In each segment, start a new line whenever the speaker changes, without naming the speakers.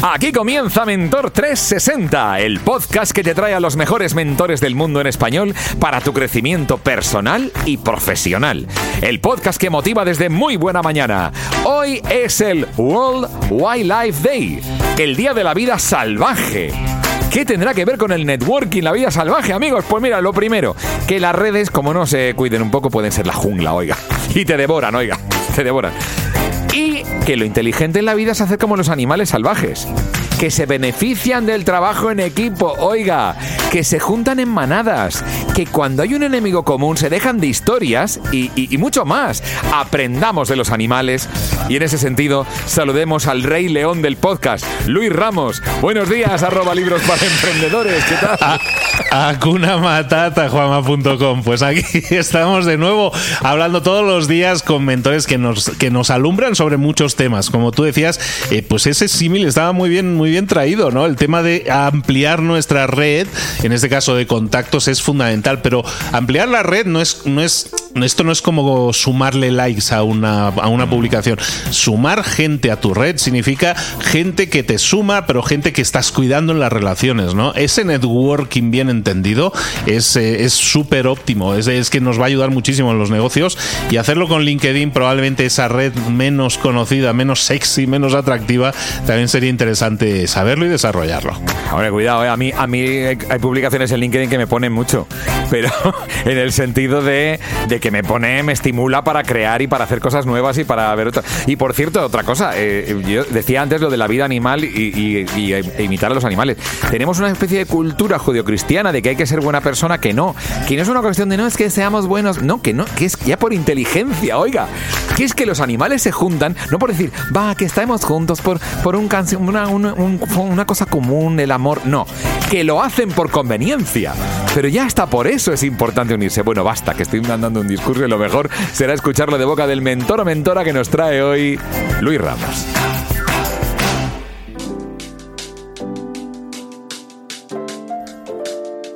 Aquí comienza Mentor 360, el podcast que te trae a los mejores mentores del mundo en español para tu crecimiento personal y profesional. El podcast que motiva desde muy buena mañana. Hoy es el World Wildlife Day, el Día de la Vida Salvaje. ¿Qué tendrá que ver con el networking, la vida salvaje, amigos? Pues mira, lo primero, que las redes, como no se cuiden un poco, pueden ser la jungla, oiga. Y te devoran, oiga, te devoran. Que lo inteligente en la vida es hacer como los animales salvajes, que se benefician del trabajo en equipo, oiga, que se juntan en manadas, que cuando hay un enemigo común se dejan de historias y, mucho más. Aprendamos de los animales y en ese sentido saludemos al rey león del podcast, Luis Ramos. Buenos días, arroba libros para emprendedores, ¿qué tal?
Acuna Matata, Juama.com. Pues aquí estamos de nuevo hablando todos los días con mentores que nos, que nos alumbran sobre muchos temas. Como tú decías, eh, pues ese símil estaba muy bien, muy bien traído, ¿no? El tema de ampliar nuestra red, en este caso de contactos, es fundamental. Pero ampliar la red no es, no es, esto no es como sumarle likes a una, a una publicación. Sumar gente a tu red significa gente que te suma, pero gente que estás cuidando en las relaciones, ¿no? Ese networking bien entendido es eh, súper óptimo. Es, es que nos va a ayudar muchísimo en los negocios y hacerlo con LinkedIn, probablemente esa red menos conocida, menos sexy, menos atractiva, también sería interesante saberlo y desarrollarlo.
Ahora, cuidado, eh, a mí, a mí hay publicaciones en LinkedIn que me ponen mucho, pero en el sentido de, de que me pone, me estimula para crear y para hacer cosas nuevas y para ver otras. Y por cierto, otra cosa, eh, yo decía antes lo de la vida animal y, e imitar a los animales. Tenemos una especie de cultura judio-cristiana de que hay que ser buena persona, que no. Que no es una cuestión de no es que seamos buenos, no, que no, que es ya por inteligencia, oiga. Que es que los animales se juntan, no por decir, va, que estamos juntos por, por una, una cosa común, el amor, no. Que lo hacen por conveniencia. Pero ya hasta por eso es importante unirse. Bueno, basta, que estoy mandando un discurso y lo mejor será escucharlo de boca del mentor o mentora que nos trae hoy Luis Ramos.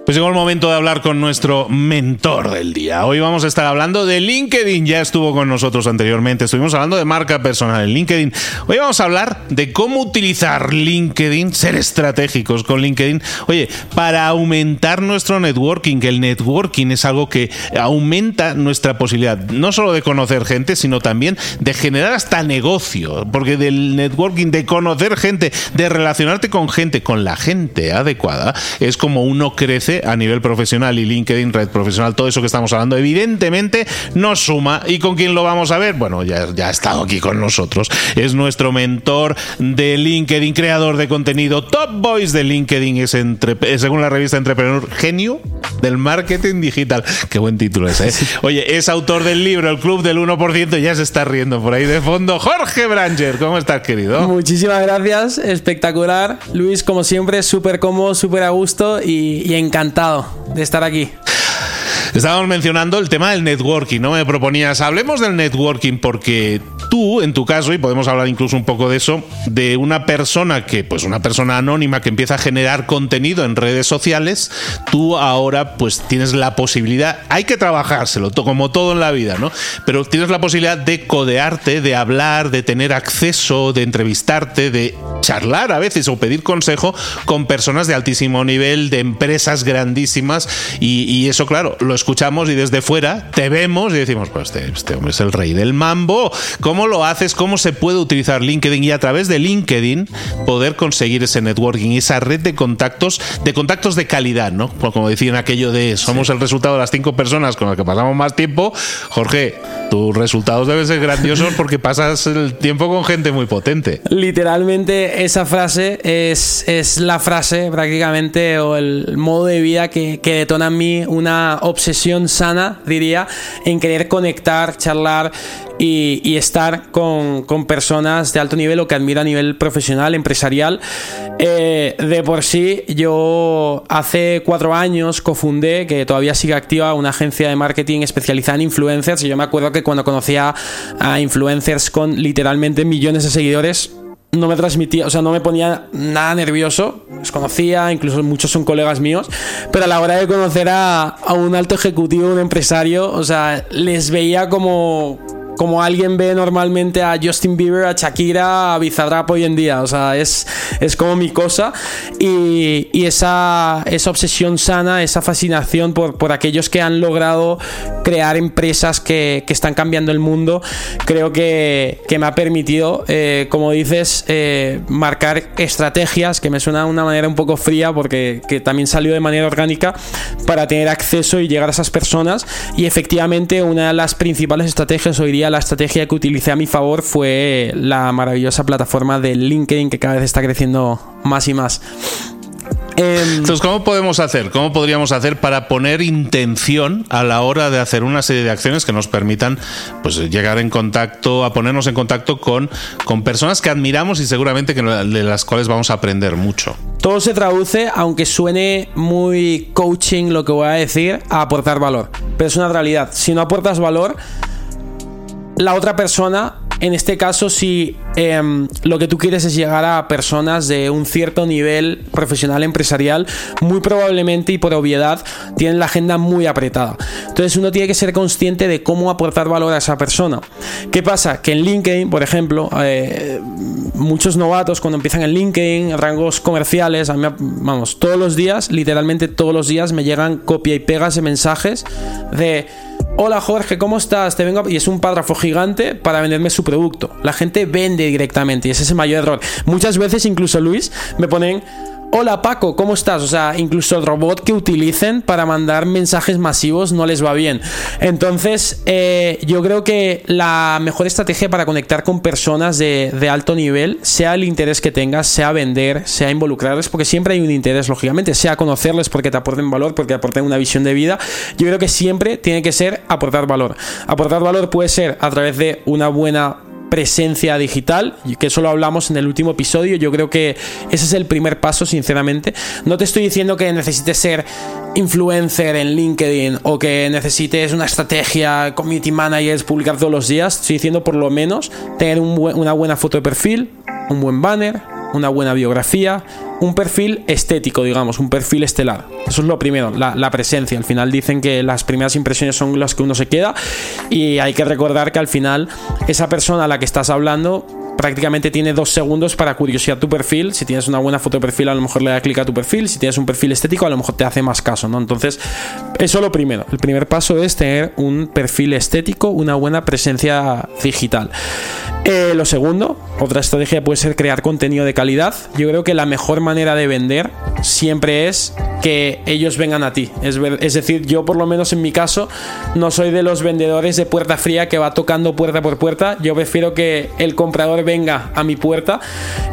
Pues llegó el momento de hablar con nuestro mentor del día. Hoy vamos a estar hablando de LinkedIn. Ya estuvo con nosotros anteriormente. Estuvimos hablando de marca personal en LinkedIn. Hoy vamos a hablar de cómo utilizar LinkedIn, ser estratégicos con LinkedIn. Oye, para aumentar nuestro networking, el networking es algo que aumenta nuestra posibilidad no solo de conocer gente, sino también de generar hasta negocio. Porque del networking, de conocer gente, de relacionarte con gente, con la gente adecuada, es como uno crece a nivel profesional y LinkedIn, red profesional, todo eso que estamos hablando, evidentemente nos suma. ¿Y con quién lo vamos a ver? Bueno, ya, ya ha estado aquí con nosotros. Es nuestro mentor de LinkedIn, creador de contenido, top voice de LinkedIn, es entre, según la revista Entrepreneur, genio del marketing digital. Qué buen título ese, ¿eh? Oye, es autor del libro El Club del 1%, ya se está riendo por ahí de fondo. Jorge Branger, ¿cómo estás, querido?
Muchísimas gracias, espectacular. Luis, como siempre, súper cómodo, súper a gusto y encantado de estar aquí.
Estábamos mencionando el tema del networking, ¿no? Me proponías, hablemos del networking porque tú, en tu caso, y podemos hablar incluso un poco de eso, de una persona que, pues una persona anónima que empieza a generar contenido en redes sociales, tú ahora pues tienes la posibilidad, hay que trabajárselo, como todo en la vida, ¿no? Pero tienes la posibilidad de codearte, de hablar, de tener acceso, de entrevistarte, de charlar a veces o pedir consejo con personas de altísimo nivel, de empresas grandísimas, y, eso, claro, lo escuchamos y desde fuera te vemos y decimos, pues este, este, hombre es el rey del mambo. ¿Cómo lo haces? ¿Cómo se puede utilizar LinkedIn y a través de LinkedIn poder conseguir ese networking, esa red de contactos, de contactos de calidad, ¿no? Pues como decían aquello de somos el resultado de las cinco personas con las que pasamos más tiempo. Jorge, tus resultados deben ser grandiosos porque pasas el tiempo con gente muy potente.
Literalmente esa frase es, es la frase prácticamente o el modo de vida que, que detona en mí una obsesión sana, diría, en querer conectar, charlar y, estar con, personas de alto nivel o que admiro a nivel profesional, empresarial. Eh, de por sí, yo hace cuatro años cofundé, que todavía sigue activa, una agencia de marketing especializada en influencers. Y yo me acuerdo que cuando conocía a influencers con literalmente millones de seguidores, no me transmitía, o sea, no me ponía nada nervioso. Los conocía, incluso muchos son colegas míos. Pero a la hora de conocer a, a un alto ejecutivo, un empresario, o sea, les veía como como alguien ve normalmente a Justin Bieber, a Shakira, a Bizarrap hoy en día. O sea, es, es como mi cosa. Y, esa, esa, obsesión sana, esa fascinación por, por, aquellos que han logrado crear empresas que, que están cambiando el mundo, creo que, que me ha permitido, eh, como dices, eh, marcar estrategias, que me suena de una manera un poco fría, porque que también salió de manera orgánica, para tener acceso y llegar a esas personas. Y efectivamente, una de las principales estrategias hoy día la estrategia que utilicé a mi favor fue la maravillosa plataforma de LinkedIn que cada vez está creciendo más y más.
Em, Entonces, ¿cómo podemos hacer? ¿Cómo podríamos hacer para poner intención a la hora de hacer una serie de acciones que nos permitan pues, llegar en contacto, a ponernos en contacto con, con personas que admiramos y seguramente que de las cuales vamos a aprender mucho?
Todo se traduce, aunque suene muy coaching lo que voy a decir, a aportar valor. Pero es una realidad. Si no aportas valor, la otra persona, en este caso, si em, lo que tú quieres es llegar a personas de un cierto nivel profesional empresarial, muy probablemente y por obviedad tienen la agenda muy apretada. Entonces uno tiene que ser consciente de cómo aportar valor a esa persona. ¿Qué pasa? Que en LinkedIn, por ejemplo, eh, muchos novatos cuando empiezan en LinkedIn, rangos comerciales, vamos, todos los días, literalmente todos los días me llegan copia y pegas de mensajes de Hola Jorge, ¿cómo estás? Te vengo y es un párrafo gigante para venderme su producto. La gente vende directamente y ese es el mayor error. Muchas veces incluso Luis me ponen Hola Paco, ¿cómo estás? O sea, incluso el robot que utilicen para mandar mensajes masivos no les va bien. Entonces, eh, yo creo que la mejor estrategia para conectar con personas de, de, alto nivel, sea el interés que tengas, sea vender, sea involucrarles, porque siempre hay un interés, lógicamente, sea conocerles porque te aporten valor, porque aporten una visión de vida. Yo creo que siempre tiene que ser aportar valor. Aportar valor puede ser a través de una buena presencia digital, que eso lo hablamos en el último episodio. Yo creo que ese es el primer paso, sinceramente. No te estoy diciendo que necesites ser influencer en LinkedIn o que necesites una estrategia, community managers, publicar todos los días. Estoy diciendo por lo menos tener una buena foto de perfil, un buen banner, una buena biografía, un perfil estético, digamos, un perfil estelar. Eso es lo primero, la, presencia. Al final dicen que las primeras impresiones son las que uno se queda y hay que recordar que al final esa persona a la que estás hablando prácticamente tiene dos segundos para curiosidad tu perfil. Si tienes una buena foto de perfil, a lo mejor le da clic a tu perfil. Si tienes un perfil estético, a lo mejor te hace más caso, ¿no? Entonces, eso es lo primero. El primer paso es tener un perfil estético, una buena presencia digital. Eh, lo segundo, otra estrategia puede ser crear contenido de calidad. Yo creo que la mejor manera de vender siempre es que ellos vengan a ti. Es, decir, yo por lo menos en mi caso no soy de los vendedores de puerta fría que va tocando puerta por puerta. Yo prefiero que el comprador venga a mi puerta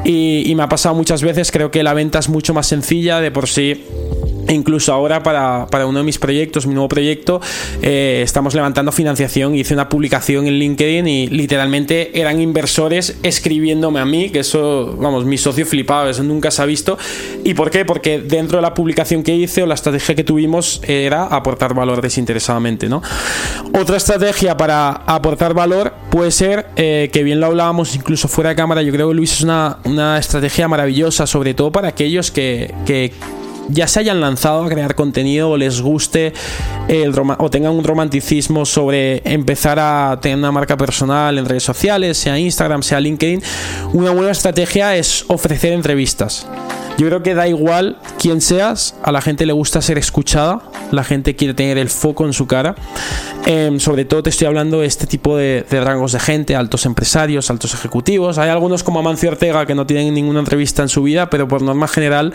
y, y me ha pasado muchas veces. Creo que la venta es mucho más sencilla de por sí incluso ahora para, para, uno de mis proyectos, mi nuevo proyecto, eh, estamos levantando financiación. Hice una publicación en LinkedIn y literalmente eran inversores escribiéndome a mí, que eso, vamos, mi socio flipaba, eso nunca se ha visto. ¿Y por qué? Porque dentro de la publicación que hice o la estrategia que tuvimos era aportar valor desinteresadamente, ¿no? Otra estrategia para aportar valor puede ser, eh, que bien lo hablábamos incluso fuera de cámara, yo creo que Luis es una, una estrategia maravillosa, sobre todo para aquellos que, que ya se hayan lanzado a crear contenido o les guste el o tengan un romanticismo sobre empezar a tener una marca personal en redes sociales, sea Instagram, sea LinkedIn, una buena estrategia es ofrecer entrevistas. Yo creo que da igual quién seas, a la gente le gusta ser escuchada, la gente quiere tener el foco en su cara. Em, sobre todo te estoy hablando de este tipo de, rangos de gente, altos empresarios, altos ejecutivos. Hay algunos como Amancio Ortega que no tienen ninguna entrevista en su vida, pero por norma general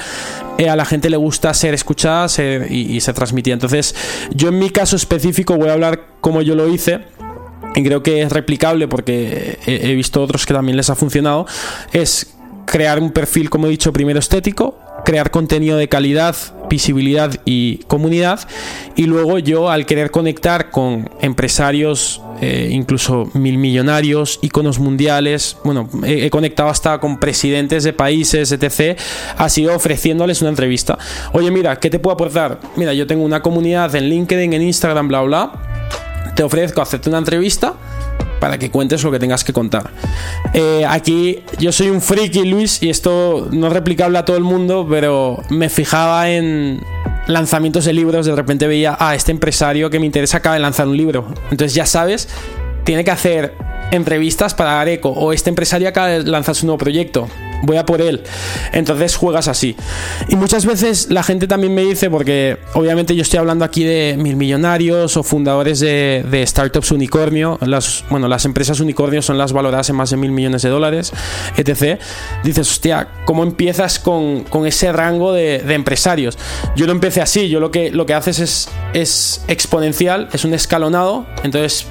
eh, a la gente le gusta ser escuchada y, se transmitía. Entonces, yo en mi caso específico voy a hablar como yo lo hice y creo que es replicable porque he, visto otros que también les ha funcionado, es crear un perfil, como he dicho, primero estético, crear contenido de calidad, visibilidad y comunidad. Y luego yo, al querer conectar con empresarios, eh, incluso mil millonarios, iconos mundiales, bueno, he, conectado hasta con presidentes de países, etc., ha sido ofreciéndoles una entrevista. Oye, mira, ¿qué te puedo aportar? Mira, yo tengo una comunidad en LinkedIn, en Instagram, bla, bla. Te ofrezco hacerte una entrevista para que cuentes lo que tengas que contar. Eh, aquí yo soy un friki, Luis, y esto no es replicable a todo el mundo, pero me fijaba en lanzamientos de libros, de repente veía, a ah, este empresario que me interesa acaba de lanzar un libro. Entonces ya sabes, tiene que hacer entrevistas para dar eco, o este empresario acaba de lanzar su nuevo proyecto voy a por él. Entonces juegas así. Y muchas veces la gente también me dice, porque obviamente yo estoy hablando aquí de mil millonarios o fundadores de, startups unicornio, bueno, las empresas unicornio son las valoradas en más de mil millones de dólares, etc. Dices, hostia, ¿cómo empiezas con, ese rango de, empresarios? Yo lo empecé así, yo lo que, lo que haces es, es exponencial, es un escalonado, entonces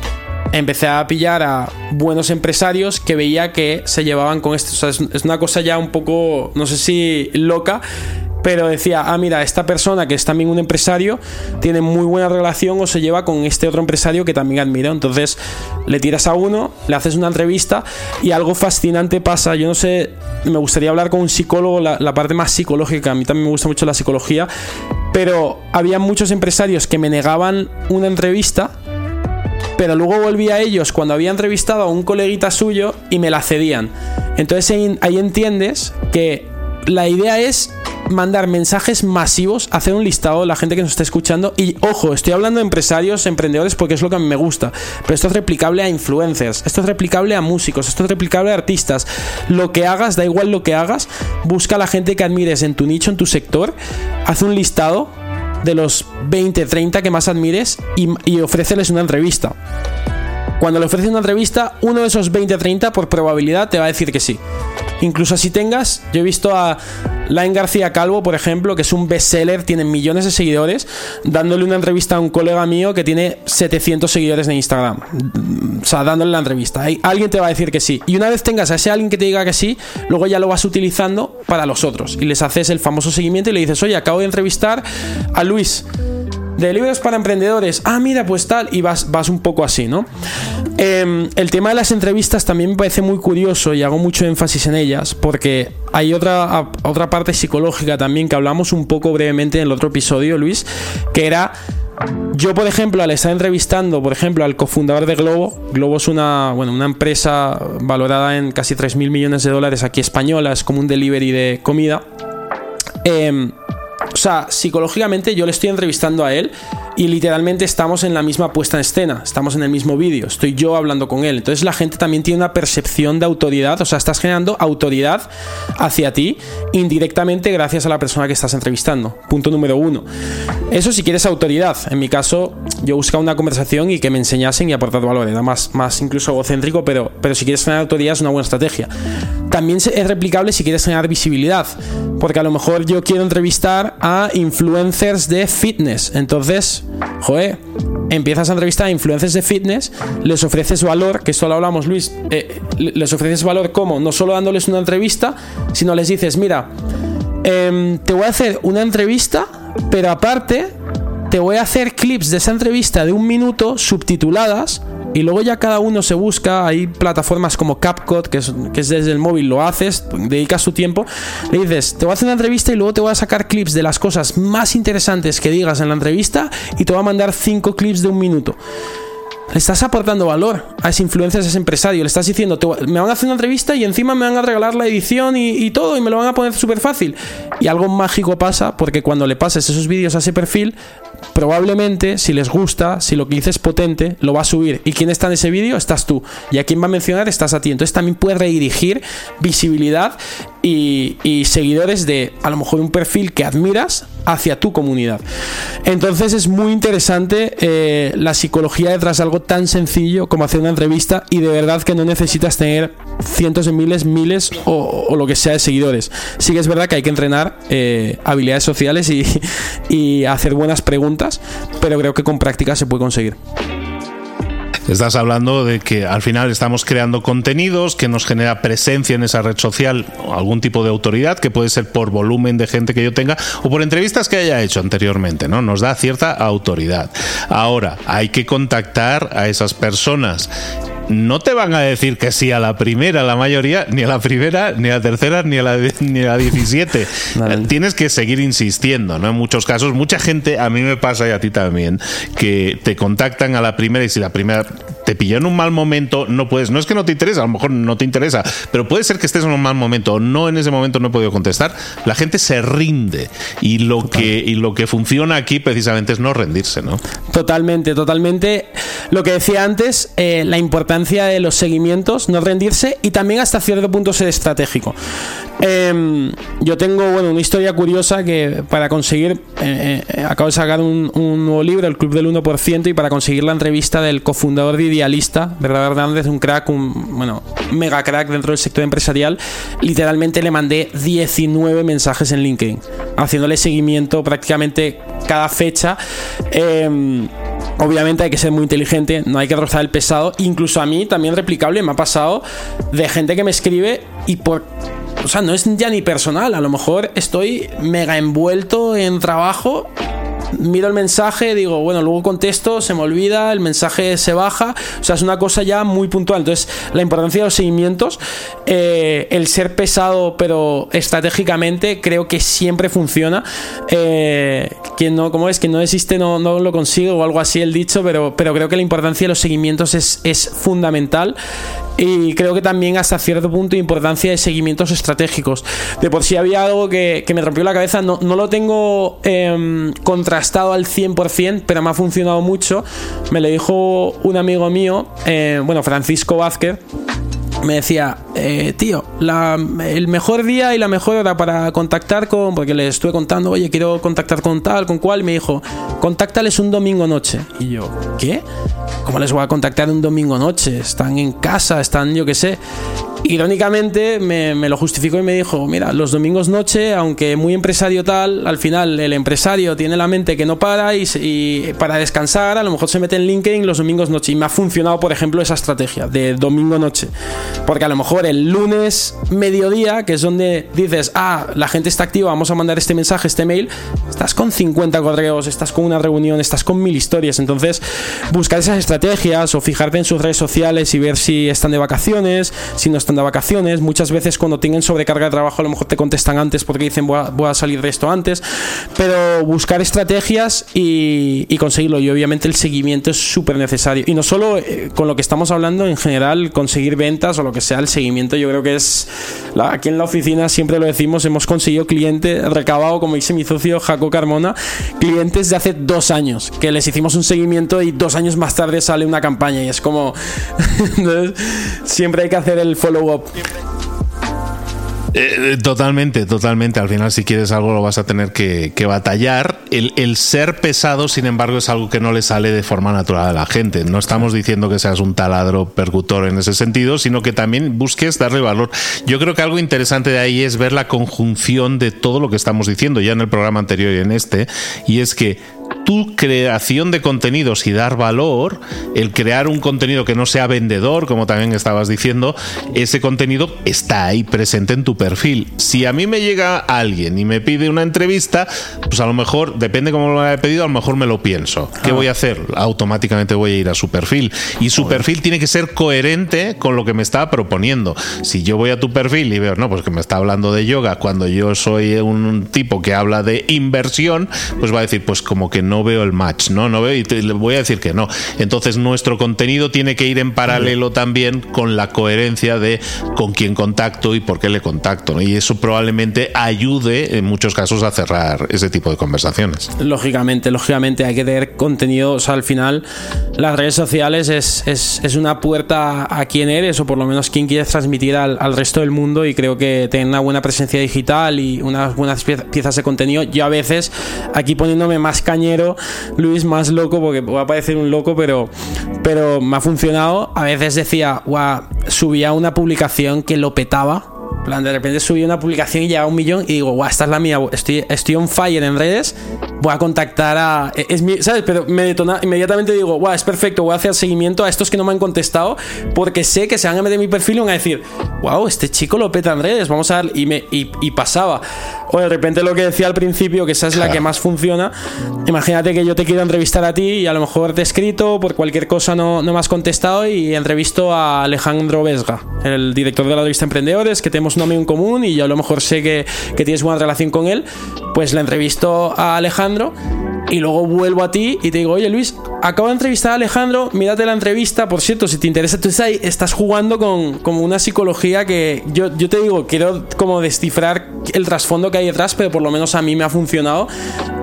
empecé a pillar a buenos empresarios que veía que se llevaban con esto. O sea, es, una cosa ya un poco, no sé si loca, pero decía, ah, mira, esta persona que es también un empresario tiene muy buena relación o se lleva con este otro empresario que también admiro. Entonces le tiras a uno, le haces una entrevista y algo fascinante pasa. Yo no sé, me gustaría hablar con un psicólogo, la, la parte más psicológica, a mí también me gusta mucho la psicología, pero había muchos empresarios que me negaban una entrevista pero luego volví a ellos cuando había entrevistado a un coleguita suyo y me la cedían. Entonces ahí entiendes que la idea es mandar mensajes masivos, hacer un listado de la gente que nos está escuchando. Y ojo, estoy hablando de empresarios, emprendedores, porque es lo que a mí me gusta. Pero esto es replicable a influencers, esto es replicable a músicos, esto es replicable a artistas. Lo que hagas, da igual lo que hagas, busca a la gente que admires en tu nicho, en tu sector, haz un listado de los 20, 30 que más admires y, y ofréceles una entrevista. Cuando le ofreces una entrevista, uno de esos 20 30 por probabilidad te va a decir que sí. Incluso si tengas, yo he visto a Lain García Calvo, por ejemplo, que es un bestseller, tiene millones de seguidores, dándole una entrevista a un colega mío que tiene 700 seguidores en Instagram. O sea, dándole la entrevista. Alguien te va a decir que sí. Y una vez tengas a ese alguien que te diga que sí, luego ya lo vas utilizando para los otros. Y les haces el famoso seguimiento y le dices, oye, acabo de entrevistar a Luis de libros para emprendedores. Ah, mira, pues tal. Y vas, vas un poco así, ¿no? Em, el tema de las entrevistas también me parece muy curioso y hago mucho énfasis en ellas porque hay otra, otra parte psicológica también que hablamos un poco brevemente en el otro episodio, Luis, que era... Yo, por ejemplo, al estar entrevistando, por ejemplo, al cofundador de Globo, Globo es una, bueno, una empresa valorada en casi 3.000 millones de dólares aquí española, es como un delivery de comida. Eh, o sea, psicológicamente yo le estoy entrevistando a él y literalmente estamos en la misma puesta en escena, estamos en el mismo vídeo, estoy yo hablando con él. Entonces la gente también tiene una percepción de autoridad, o sea, estás generando autoridad hacia ti indirectamente gracias a la persona que estás entrevistando. Punto número uno. Eso si quieres autoridad. En mi caso, yo buscaba una conversación y que me enseñasen y aportar valor. Era más, más incluso egocéntrico, pero, pero si quieres generar autoridad es una buena estrategia. También es replicable si quieres generar visibilidad, porque a lo mejor yo quiero entrevistar a influencers de fitness. Entonces, joder, empiezas a entrevistar a influencers de fitness, les ofreces valor, que esto lo hablamos Luis, eh, les ofreces valor como no solo dándoles una entrevista, sino les dices, mira, em, te voy a hacer una entrevista, pero aparte te voy a hacer clips de esa entrevista de un minuto subtituladas y luego ya cada uno se busca, hay plataformas como CapCut, que es, desde el móvil, lo haces, dedicas tu tiempo, le dices, te voy a hacer una entrevista y luego te voy a sacar clips de las cosas más interesantes que digas en la entrevista y te voy a mandar cinco clips de un minuto. Le estás aportando valor a ese influencer, a ese empresario. Le estás diciendo, me van a hacer una entrevista y encima me van a regalar la edición y, todo y me lo van a poner súper fácil. Y algo mágico pasa porque cuando le pases esos vídeos a ese perfil, probablemente si les gusta, si lo que dices es potente, lo va a subir. ¿Y quién está en ese vídeo? Estás tú. Y a quién va a mencionar estás a ti. Entonces también puedes redirigir visibilidad y, seguidores de a lo mejor un perfil que admiras hacia tu comunidad. Entonces es muy interesante eh, la psicología detrás de algo tan sencillo como hacer una entrevista y de verdad que no necesitas tener cientos de miles, miles o, lo que sea de seguidores. Sí que es verdad que hay que entrenar eh, habilidades sociales y, y hacer buenas preguntas, pero creo que con práctica se puede conseguir.
Estás hablando de que al final estamos creando contenidos que nos genera presencia en esa red social, algún tipo de autoridad, que puede ser por volumen de gente que yo tenga o por entrevistas que haya hecho anteriormente, ¿no? Nos da cierta autoridad. Ahora, hay que contactar a esas personas no te van a decir que sí a la primera, la mayoría, ni a la primera, ni a la tercera, ni a la, ni a la 17. Tienes que seguir insistiendo, ¿no? En muchos casos, mucha gente, a mí me pasa y a ti también, que te contactan a la primera y si la primera te pilló en un mal momento, no puedes, no es que no te interesa, a lo mejor no te interesa, pero puede ser que estés en un mal momento o no en ese momento no he podido contestar, la gente se rinde y lo que y lo que funciona aquí precisamente es no rendirse, ¿no?
Totalmente, totalmente. Lo que decía antes, eh, la importancia de los seguimientos, no rendirse y también hasta cierto punto ser estratégico. Em, yo tengo, bueno, una historia curiosa que para conseguir, eh, eh, acabo de sacar un, nuevo libro, El Club del 1%, y para conseguir la entrevista del cofundador de Idealista, Verdad Hernández, un crack, un, bueno, mega crack dentro del sector empresarial, literalmente le mandé 19 mensajes en LinkedIn, haciéndole seguimiento prácticamente cada fecha. Em, obviamente hay que ser muy inteligente, no hay que rozar el pesado. Incluso a mí también replicable me ha pasado de gente que me escribe y por o sea, no es ya ni personal, a lo mejor estoy mega envuelto en trabajo miro el mensaje, digo, bueno, luego contesto, se me olvida, el mensaje se baja, o sea, es una cosa ya muy puntual. Entonces, la importancia de los seguimientos, eh, el ser pesado, pero estratégicamente, creo que siempre funciona. Eh, quien no, como es, que no existe, no, no lo consigo o algo así el dicho, pero, pero creo que la importancia de los seguimientos es, es fundamental y creo que también hasta cierto punto importancia de seguimientos estratégicos. De por sí había algo que, me rompió la cabeza, no, no lo tengo eh, contrastado al 100%, pero me ha funcionado mucho. Me lo dijo un amigo mío, eh, bueno, Francisco Vázquez me decía, eh, tío, el mejor día y la mejor hora para contactar con, porque le estuve contando, oye, quiero contactar con tal, con cual, y me dijo, contáctales un domingo noche. Y yo, ¿qué? ¿Cómo les voy a contactar un domingo noche? Están en casa, están, yo qué sé. Irónicamente me, lo justificó y me dijo, mira, los domingos noche, aunque muy empresario tal, al final el empresario tiene la mente que no para y, para descansar a lo mejor se mete en LinkedIn los domingos noche. Y me ha funcionado, por ejemplo, esa estrategia de domingo noche. Porque a lo mejor el lunes mediodía, que es donde dices, ah, la gente está activa, vamos a mandar este mensaje, este mail, estás con 50 correos, estás con una reunión, estás con mil historias. Entonces, buscar esas estrategias o fijarte en sus redes sociales y ver si están de vacaciones, si no están de vacaciones. Muchas veces cuando tienen sobrecarga de trabajo a lo mejor te contestan antes porque dicen voy a, salir de esto antes. Pero buscar estrategias y, conseguirlo. Y obviamente el seguimiento es súper necesario. Y no solo eh, con lo que estamos hablando en general, conseguir ventas o lo que sea, el seguimiento yo creo que es aquí en la oficina siempre lo decimos, hemos conseguido clientes, recabado, como dice mi socio Jaco Carmona, clientes de hace dos años, que les hicimos un seguimiento y dos años más tarde sale una campaña y es como... siempre hay que hacer el
Eh, eh, totalmente, totalmente. Al final, si quieres algo, lo vas a tener que, batallar. El, ser pesado, sin embargo, es algo que no le sale de forma natural a la gente. No estamos diciendo que seas un taladro percutor en ese sentido, sino que también busques darle valor. Yo creo que algo interesante de ahí es ver la conjunción de todo lo que estamos diciendo ya en el programa anterior y en este, y es que tu creación de contenidos y dar valor, el crear un contenido que no sea vendedor, como también estabas diciendo, ese contenido está ahí presente en tu perfil. Si a mí me llega alguien y me pide una entrevista, pues a lo mejor, depende cómo lo haya pedido, a lo mejor me lo pienso. ¿Qué ah. voy a hacer? Automáticamente voy a ir a su perfil. Y su perfil tiene que ser coherente con lo que me está proponiendo. Si yo voy a tu perfil y veo, no, pues que me está hablando de yoga cuando yo soy un tipo que habla de inversión, pues va a decir, pues como que no veo el match, ¿no? No veo y te, voy a decir que no. Entonces nuestro contenido tiene que ir en paralelo también con la coherencia de con quién contacto y por qué le contacto. Y eso probablemente ayude en muchos casos a cerrar ese tipo de conversaciones.
Lógicamente, lógicamente hay que tener contenido, al final las redes sociales es, es, una puerta a quién eres o por lo menos quién quieres transmitir al, al resto del mundo y creo que tener una buena presencia digital y unas buenas piezas de contenido, yo a veces aquí poniéndome más cañero Luis más loco, porque va a parecer un loco, pero, pero me ha funcionado. A veces decía, guau, subía una publicación que lo petaba plan, de repente subí una publicación y llega a un millón y digo, guau, esta es la mía, estoy, estoy on fire en redes, voy a contactar a... Es mi, ¿Sabes? Pero me detona, inmediatamente digo, guau, es perfecto, voy a hacer seguimiento a estos que no me han contestado porque sé que se van a meter en mi perfil y van a decir, wow, este chico lo peta en redes, vamos a ver, y, me, y, pasaba. O de repente lo que decía al principio, que esa es la que más funciona, imagínate que yo te quiero entrevistar a ti y a lo mejor te he escrito, por cualquier cosa no, no me has contestado y entrevisto a Alejandro Vesga, el director de la revista Emprendedores, que tenemos un amigo en común y yo a lo mejor sé que, que tienes buena relación con él, pues le entrevisto a Alejandro y luego vuelvo a ti y te digo, oye Luis, acabo de entrevistar a Alejandro, mírate la entrevista, por cierto, si te interesa, tú ahí estás jugando con una psicología que yo, yo te digo, quiero como descifrar el trasfondo que hay detrás, pero por lo menos a mí me ha funcionado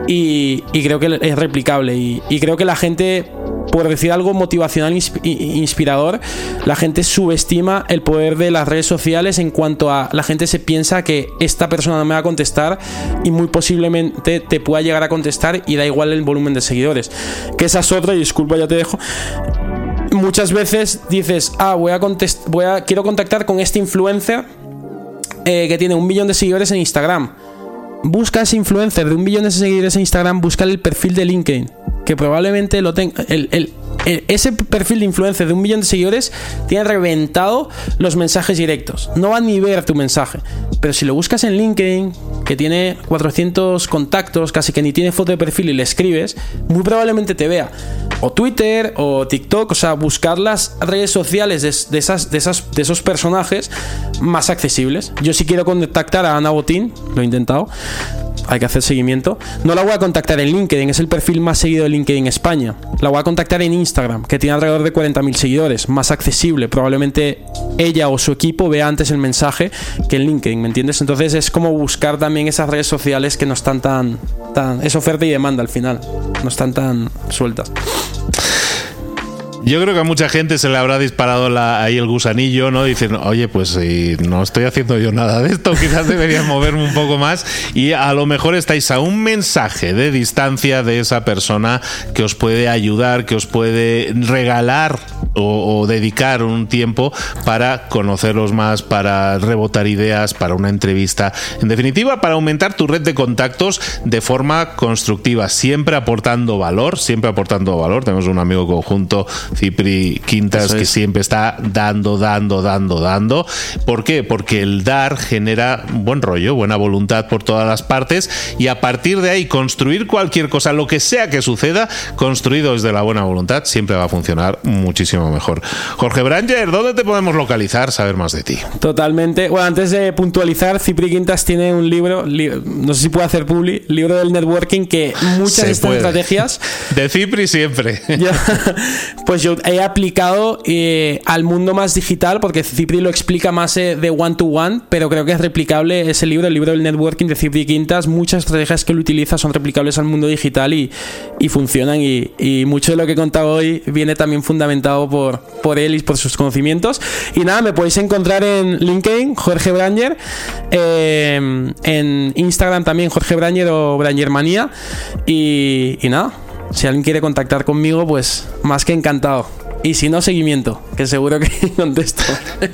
y, creo que es replicable y creo que la gente por decir algo motivacional inspirador, la gente subestima el poder de las redes sociales en cuanto a la gente se piensa que esta persona no me va a contestar y muy posiblemente te pueda llegar a contestar y da igual el volumen de seguidores. Que esa es otra, y disculpa, ya te dejo muchas veces dices, ah, voy a, voy a quiero contactar con este influencer eh, que tiene un millón de seguidores en Instagram. Busca ese influencer de un millón de seguidores en Instagram, busca el perfil de LinkedIn que probablemente lo tenga. El, ese perfil de influencer de un millón de seguidores tiene reventado los mensajes directos. No va ni ver tu mensaje. Pero si lo buscas en LinkedIn, que tiene 400 contactos, casi que ni tiene foto de perfil y le escribes, muy probablemente te vea. O Twitter o TikTok, o sea, buscar las redes sociales de, esas, de, esas, de esos personajes más accesibles. Yo si quiero contactar a Ana Botín, lo he intentado, hay que hacer seguimiento. No la voy a contactar en LinkedIn, es el perfil más seguido de LinkedIn España. La voy a contactar en Instagram, que tiene alrededor de 40.000 seguidores, más accesible. Probablemente ella o su equipo vea antes el mensaje que en LinkedIn, ¿me entiendes? Entonces es como buscar también esas redes sociales que no están tan, tan es oferta y demanda al final, no están tan sueltas.
Yo creo que a mucha gente se le habrá disparado ahí el gusanillo, ¿no? Dicen, oye, pues si no estoy haciendo yo nada de esto, quizás debería moverme un poco más. Y a lo mejor estáis a un mensaje de distancia de esa persona que os puede ayudar, que os puede regalar o, dedicar un tiempo para conocerlos más, para rebotar ideas, para una entrevista. En definitiva, para aumentar tu red de contactos de forma constructiva, siempre aportando valor, siempre aportando valor. Tenemos un amigo conjunto Cipri Quintas, que siempre está dando, dando, dando, dando. ¿Por qué? Porque el dar genera buen rollo, buena voluntad por todas las partes y a partir de ahí construir cualquier cosa, lo que sea que suceda, construido desde la buena voluntad, siempre va a funcionar muchísimo mejor. Jorge Branger, ¿dónde te podemos localizar, saber más de ti?
Totalmente. Bueno, antes de puntualizar, Cipri Quintas tiene un libro, no sé si puede hacer publi, libro del networking que muchas de estas estrategias...
De Cipri siempre.
pues yo yo he aplicado eh, al mundo más digital, porque Cipri lo explica más eh, de one to one, pero creo que es replicable ese libro, el libro del networking de Cipri Quintas. Muchas estrategias que él utiliza son replicables al mundo digital y, funcionan. Y, mucho de lo que he contado hoy viene también fundamentado por, por él y por sus conocimientos. Y nada, me podéis encontrar en LinkedIn, Jorge Branger, eh, en Instagram también, Jorge Branger o Branger Manía. Y, y nada si alguien quiere contactar conmigo, pues más que encantado. Y si no, seguimiento, que seguro que contesto.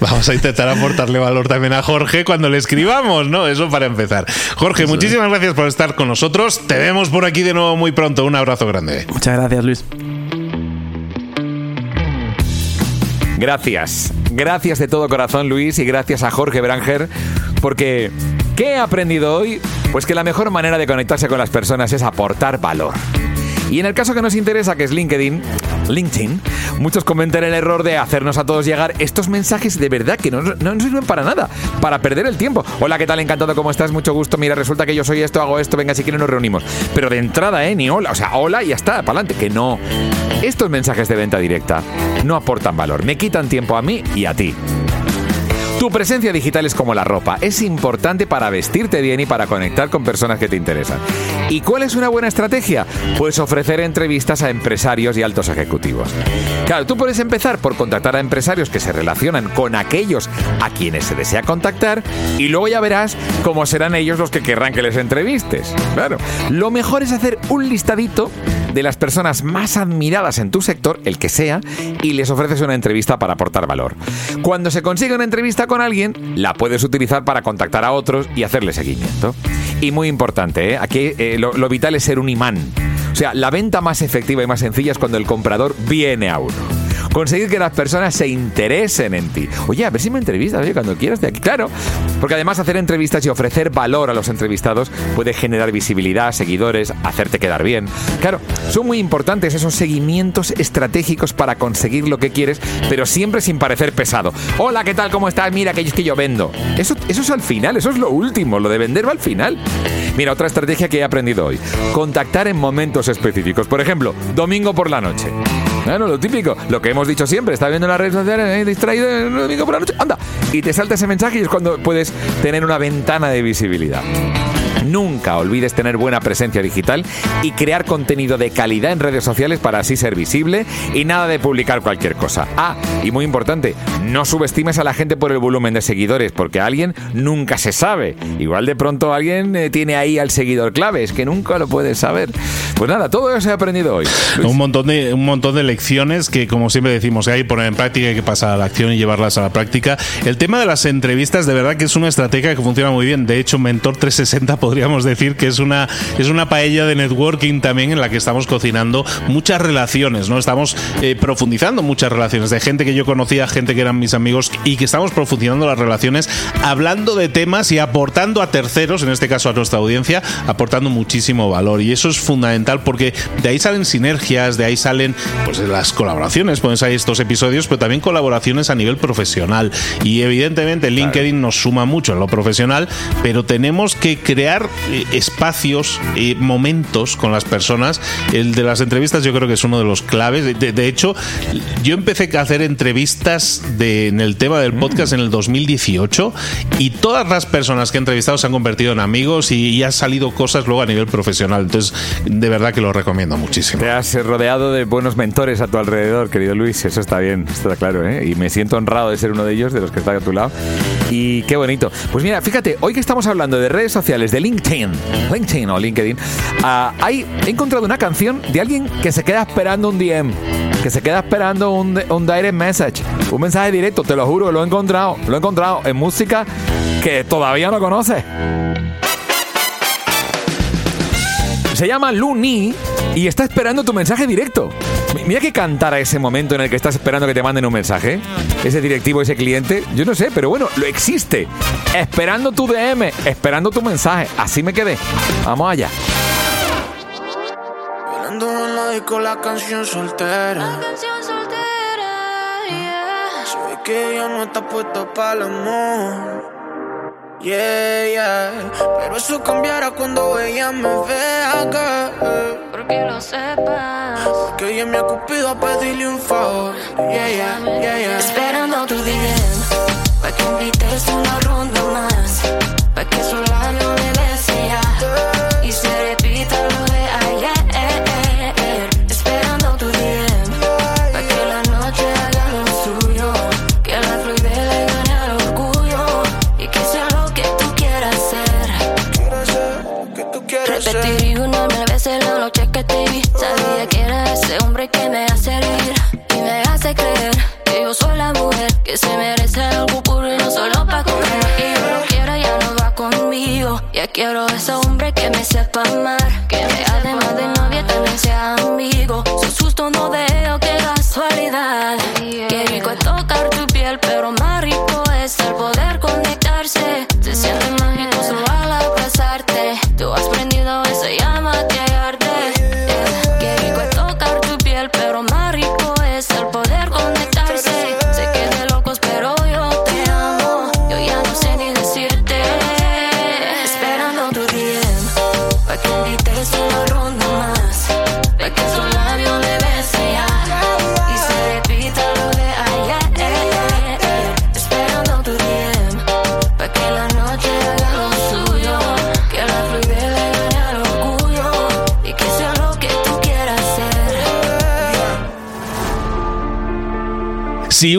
Vamos a intentar aportarle valor también a Jorge cuando le escribamos, ¿no? Eso para empezar. Jorge, Eso muchísimas es. gracias por estar con nosotros. Te vemos por aquí de nuevo muy pronto. Un abrazo grande.
Muchas gracias, Luis.
Gracias. Gracias de todo corazón, Luis, y gracias a Jorge Branger, porque ¿qué he aprendido hoy? Pues que la mejor manera de conectarse con las personas es aportar valor. Y en el caso que nos interesa, que es LinkedIn, LinkedIn, muchos comentan el error de hacernos a todos llegar estos mensajes de verdad que no, no nos sirven para nada, para perder el tiempo. Hola, ¿qué tal? Encantado, ¿cómo estás? Mucho gusto. Mira, resulta que yo soy esto, hago esto, venga, si quieres nos reunimos. Pero de entrada, ¿eh? Ni hola, o sea, hola y ya está, para adelante. Que no. Estos mensajes de venta directa no aportan valor, me quitan tiempo a mí y a ti. Tu presencia digital es como la ropa, es importante para vestirte bien y para conectar con personas que te interesan. ¿Y cuál es una buena estrategia? Pues ofrecer entrevistas a empresarios y altos ejecutivos. Claro, tú puedes empezar por contactar a empresarios que se relacionan con aquellos a quienes se desea contactar y luego ya verás cómo serán ellos los que querrán que les entrevistes. Claro, lo mejor es hacer un listadito de las personas más admiradas en tu sector, el que sea, y les ofreces una entrevista para aportar valor. Cuando se consigue una entrevista con alguien, la puedes utilizar para contactar a otros y hacerle seguimiento. Y muy importante, ¿eh? aquí eh, lo, lo vital es ser un imán. O sea, la venta más efectiva y más sencilla es cuando el comprador viene a uno conseguir que las personas se interesen en ti. Oye, a ver si me entrevistas, oye, cuando quieras de aquí. Claro, porque además hacer entrevistas y ofrecer valor a los entrevistados puede generar visibilidad, seguidores, hacerte quedar bien. Claro, son muy importantes esos seguimientos estratégicos para conseguir lo que quieres, pero siempre sin parecer pesado. Hola, ¿qué tal? ¿Cómo estás? Mira, que es que yo vendo. Eso, eso es al final, eso es lo último, lo de vender va al final. Mira, otra estrategia que he aprendido hoy. Contactar en momentos específicos. Por ejemplo, domingo por la noche. Bueno, lo típico, lo que hemos dicho siempre, está viendo las redes sociales, eh, distraído el domingo por la noche, anda, y te salta ese mensaje y es cuando puedes tener una ventana de visibilidad. Nunca olvides tener buena presencia digital y crear contenido de calidad en redes sociales para así ser visible y nada de publicar cualquier cosa. Ah, y muy importante, no subestimes a la gente por el volumen de seguidores, porque alguien nunca se sabe. Igual de pronto alguien eh, tiene ahí al seguidor clave, es que nunca lo puedes saber. Pues nada, todo eso he aprendido hoy.
Un montón de un montón de lecciones que como siempre decimos, hay que poner en práctica, hay que pasar a la acción y llevarlas a la práctica. El tema de las entrevistas de verdad que es una estrategia que funciona muy bien. De hecho, Mentor 360 podría podríamos decir que es una, es una paella de networking también en la que estamos cocinando muchas relaciones, ¿no? Estamos eh, profundizando muchas relaciones de gente que yo conocía, gente que eran mis amigos y que estamos profundizando las relaciones hablando de temas y aportando a terceros, en este caso a nuestra audiencia, aportando muchísimo valor. Y eso es fundamental porque de ahí salen sinergias, de ahí salen pues las colaboraciones, pues hay estos episodios, pero también colaboraciones a nivel profesional. Y evidentemente LinkedIn nos suma mucho en lo profesional, pero tenemos que crear eh, espacios, eh, momentos con las personas. El de las entrevistas yo creo que es uno de los claves. De, de hecho, yo empecé a hacer entrevistas de, en el tema del podcast en el 2018 y todas las personas que he entrevistado se han convertido en amigos y, y han salido cosas luego a nivel profesional. Entonces, de verdad que lo recomiendo muchísimo.
Te has rodeado de buenos mentores a tu alrededor, querido Luis. Eso está bien, está claro. ¿eh? Y me siento honrado de ser uno de ellos, de los que están a tu lado. Y qué bonito. Pues mira, fíjate, hoy que estamos hablando de redes sociales, de LinkedIn, LinkedIn o LinkedIn, uh, he encontrado una canción de alguien que se queda esperando un DM, que se queda esperando un, un direct message, un mensaje directo, te lo juro, lo he encontrado, lo he encontrado en música que todavía no conoces. Se llama Luni y está esperando tu mensaje directo. Mira que cantar a ese momento en el que estás esperando que te manden un mensaje. Ese directivo, ese cliente, yo no sé, pero bueno, lo existe. Esperando tu DM, esperando tu mensaje. Así me quedé. Vamos allá.
con la canción soltera.
La canción soltera, yeah.
Se ve que ella no está puesta para el amor. Yeah, yeah. Pero eso cambiará cuando ella me vea que.
Porque lo sepas.
Que ella me ha cupido a pedirle un favor. Yeah, yeah, yeah, yeah.
Esperando tu DM. Pa' que invites una ronda más. Pa' que su se merece algo puro y no solo pa' comer. Y yo lo quiero, ya no va conmigo. Ya quiero ese hombre que me sepa amar, que me además de novia también sea amigo. Su susto no veo, qué casualidad. Qué rico es tocar tu piel, pero más rico es el poder conectarse.
Si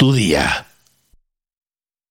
tu día.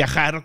viajar